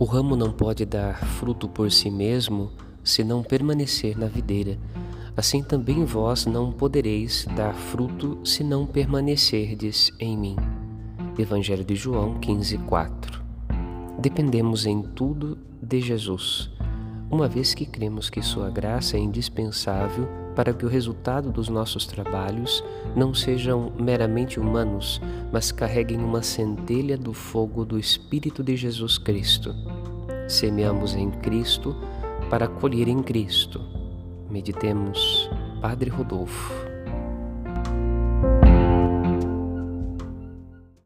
O ramo não pode dar fruto por si mesmo se não permanecer na videira. Assim também vós não podereis dar fruto se não permanecerdes em mim. Evangelho de João 15, 4 Dependemos em tudo de Jesus, uma vez que cremos que Sua graça é indispensável para que o resultado dos nossos trabalhos não sejam meramente humanos, mas carreguem uma centelha do fogo do Espírito de Jesus Cristo. Semeamos em Cristo para colher em Cristo. Meditemos Padre Rodolfo.